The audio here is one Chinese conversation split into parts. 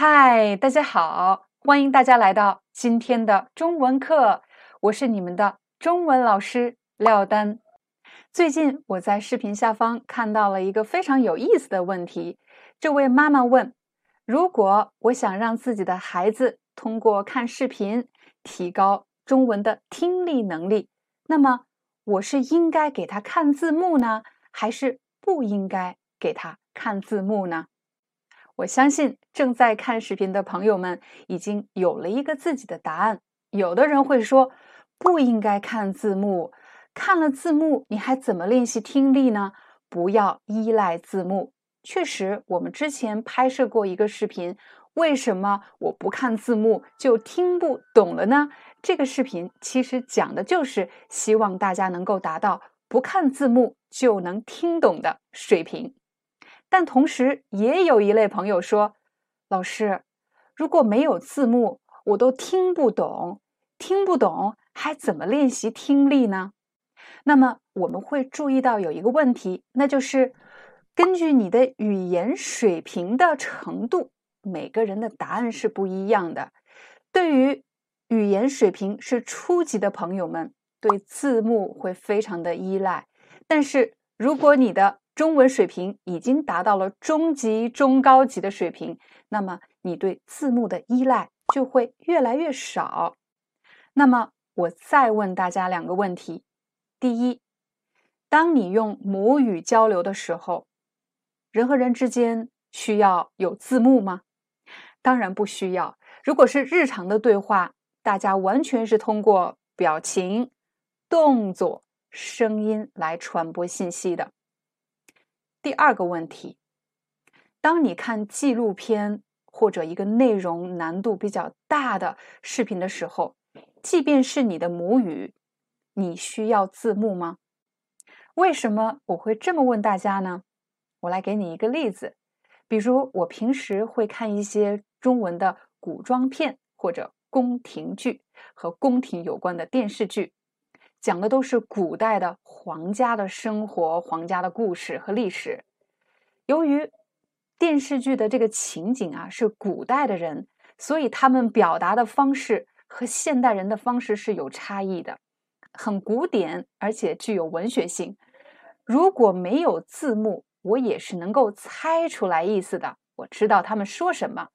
嗨，大家好，欢迎大家来到今天的中文课，我是你们的中文老师廖丹。最近我在视频下方看到了一个非常有意思的问题，这位妈妈问：如果我想让自己的孩子通过看视频提高中文的听力能力，那么我是应该给他看字幕呢，还是不应该给他看字幕呢？我相信正在看视频的朋友们已经有了一个自己的答案。有的人会说，不应该看字幕，看了字幕你还怎么练习听力呢？不要依赖字幕。确实，我们之前拍摄过一个视频，为什么我不看字幕就听不懂了呢？这个视频其实讲的就是希望大家能够达到不看字幕就能听懂的水平。但同时，也有一类朋友说：“老师，如果没有字幕，我都听不懂，听不懂还怎么练习听力呢？”那么我们会注意到有一个问题，那就是根据你的语言水平的程度，每个人的答案是不一样的。对于语言水平是初级的朋友们，对字幕会非常的依赖；但是如果你的中文水平已经达到了中级、中高级的水平，那么你对字幕的依赖就会越来越少。那么我再问大家两个问题：第一，当你用母语交流的时候，人和人之间需要有字幕吗？当然不需要。如果是日常的对话，大家完全是通过表情、动作、声音来传播信息的。第二个问题，当你看纪录片或者一个内容难度比较大的视频的时候，即便是你的母语，你需要字幕吗？为什么我会这么问大家呢？我来给你一个例子，比如我平时会看一些中文的古装片或者宫廷剧和宫廷有关的电视剧。讲的都是古代的皇家的生活、皇家的故事和历史。由于电视剧的这个情景啊是古代的人，所以他们表达的方式和现代人的方式是有差异的，很古典，而且具有文学性。如果没有字幕，我也是能够猜出来意思的，我知道他们说什么。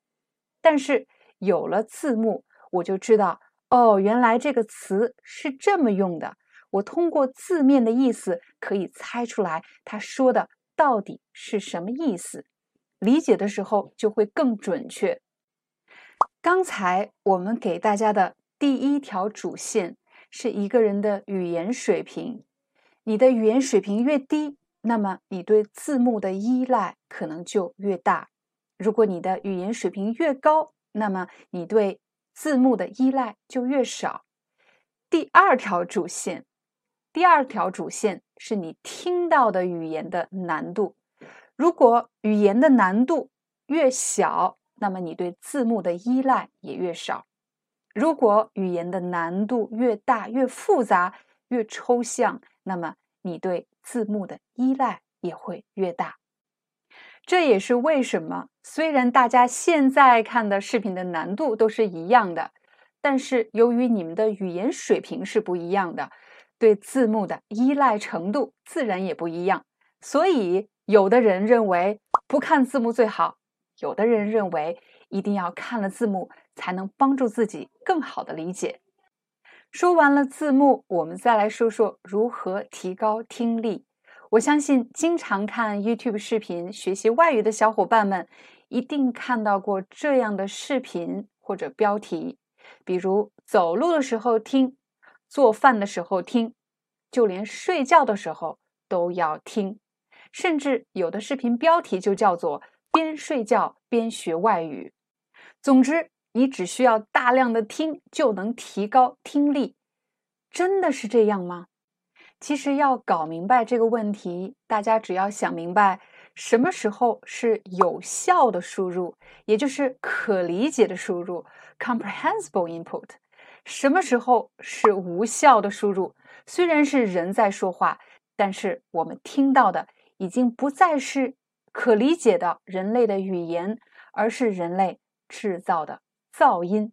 但是有了字幕，我就知道。哦，原来这个词是这么用的。我通过字面的意思可以猜出来他说的到底是什么意思，理解的时候就会更准确。刚才我们给大家的第一条主线是一个人的语言水平，你的语言水平越低，那么你对字幕的依赖可能就越大；如果你的语言水平越高，那么你对字幕的依赖就越少。第二条主线，第二条主线是你听到的语言的难度。如果语言的难度越小，那么你对字幕的依赖也越少。如果语言的难度越大、越复杂、越抽象，那么你对字幕的依赖也会越大。这也是为什么，虽然大家现在看的视频的难度都是一样的，但是由于你们的语言水平是不一样的，对字幕的依赖程度自然也不一样。所以，有的人认为不看字幕最好，有的人认为一定要看了字幕才能帮助自己更好的理解。说完了字幕，我们再来说说如何提高听力。我相信，经常看 YouTube 视频学习外语的小伙伴们，一定看到过这样的视频或者标题，比如走路的时候听，做饭的时候听，就连睡觉的时候都要听。甚至有的视频标题就叫做“边睡觉边学外语”。总之，你只需要大量的听就能提高听力，真的是这样吗？其实要搞明白这个问题，大家只要想明白什么时候是有效的输入，也就是可理解的输入 （comprehensible input），什么时候是无效的输入。虽然是人在说话，但是我们听到的已经不再是可理解的人类的语言，而是人类制造的噪音。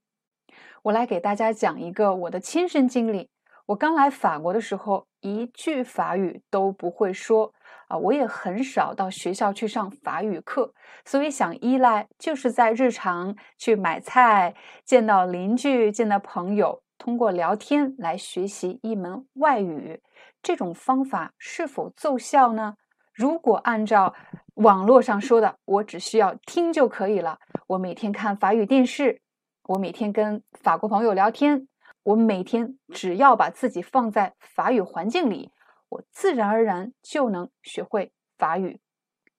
我来给大家讲一个我的亲身经历。我刚来法国的时候，一句法语都不会说啊，我也很少到学校去上法语课，所以想依赖就是在日常去买菜、见到邻居、见到朋友，通过聊天来学习一门外语。这种方法是否奏效呢？如果按照网络上说的，我只需要听就可以了。我每天看法语电视，我每天跟法国朋友聊天。我每天只要把自己放在法语环境里，我自然而然就能学会法语。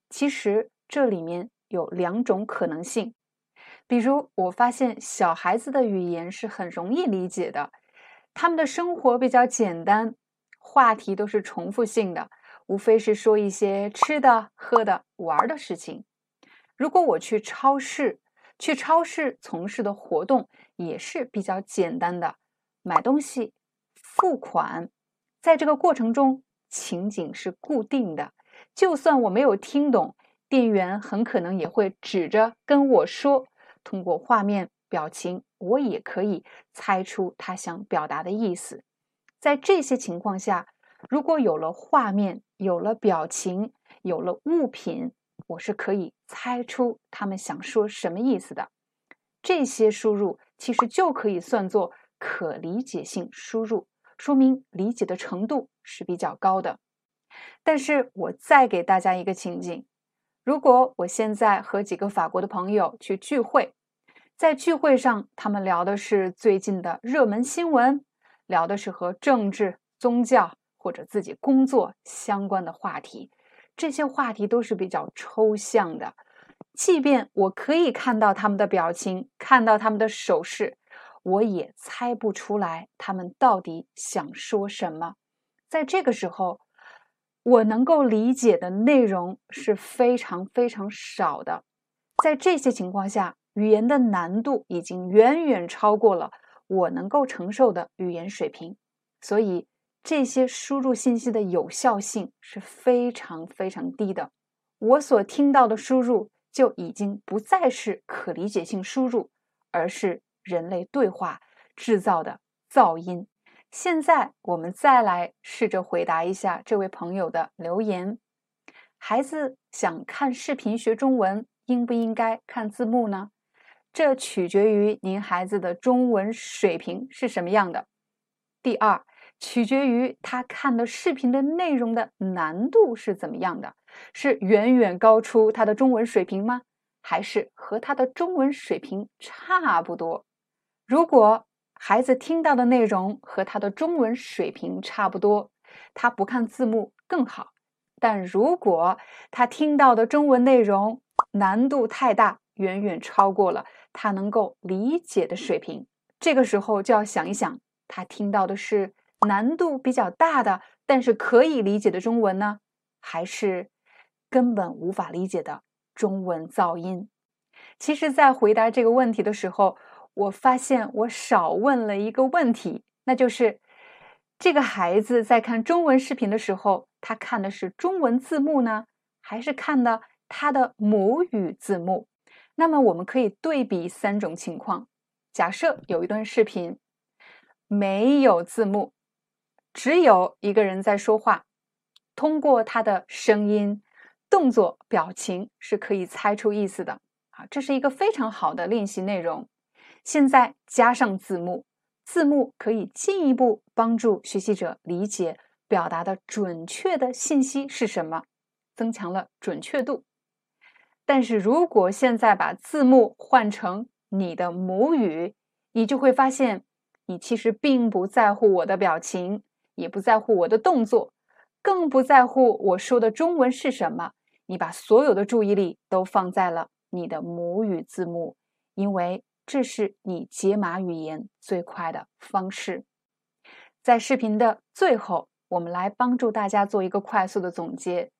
其实这里面有两种可能性，比如我发现小孩子的语言是很容易理解的，他们的生活比较简单，话题都是重复性的，无非是说一些吃的、喝的、玩的事情。如果我去超市，去超市从事的活动也是比较简单的。买东西、付款，在这个过程中，情景是固定的。就算我没有听懂，店员很可能也会指着跟我说。通过画面、表情，我也可以猜出他想表达的意思。在这些情况下，如果有了画面、有了表情、有了物品，我是可以猜出他们想说什么意思的。这些输入其实就可以算作。可理解性输入说明理解的程度是比较高的，但是我再给大家一个情景：如果我现在和几个法国的朋友去聚会，在聚会上他们聊的是最近的热门新闻，聊的是和政治、宗教或者自己工作相关的话题，这些话题都是比较抽象的，即便我可以看到他们的表情，看到他们的手势。我也猜不出来他们到底想说什么。在这个时候，我能够理解的内容是非常非常少的。在这些情况下，语言的难度已经远远超过了我能够承受的语言水平，所以这些输入信息的有效性是非常非常低的。我所听到的输入就已经不再是可理解性输入，而是。人类对话制造的噪音。现在我们再来试着回答一下这位朋友的留言：孩子想看视频学中文，应不应该看字幕呢？这取决于您孩子的中文水平是什么样的。第二，取决于他看的视频的内容的难度是怎么样的，是远远高出他的中文水平吗？还是和他的中文水平差不多？如果孩子听到的内容和他的中文水平差不多，他不看字幕更好。但如果他听到的中文内容难度太大，远远超过了他能够理解的水平，这个时候就要想一想，他听到的是难度比较大的，但是可以理解的中文呢，还是根本无法理解的中文噪音？其实，在回答这个问题的时候，我发现我少问了一个问题，那就是这个孩子在看中文视频的时候，他看的是中文字幕呢，还是看的他的母语字幕？那么我们可以对比三种情况。假设有一段视频没有字幕，只有一个人在说话，通过他的声音、动作、表情是可以猜出意思的啊，这是一个非常好的练习内容。现在加上字幕，字幕可以进一步帮助学习者理解表达的准确的信息是什么，增强了准确度。但是如果现在把字幕换成你的母语，你就会发现，你其实并不在乎我的表情，也不在乎我的动作，更不在乎我说的中文是什么。你把所有的注意力都放在了你的母语字幕，因为。这是你解码语言最快的方式。在视频的最后，我们来帮助大家做一个快速的总结。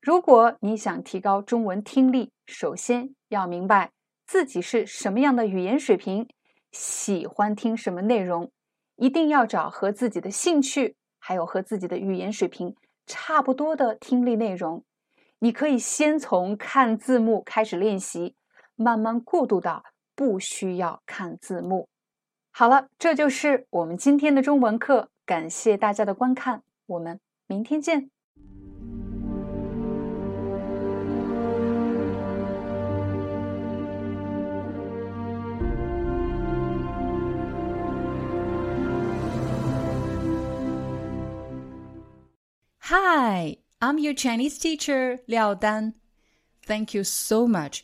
如果你想提高中文听力，首先要明白自己是什么样的语言水平，喜欢听什么内容，一定要找和自己的兴趣还有和自己的语言水平差不多的听力内容。你可以先从看字幕开始练习，慢慢过渡到不需要看字幕。好了，这就是我们今天的中文课，感谢大家的观看，我们明天见。Hi, I'm your Chinese teacher, Liao Dan. Thank you so much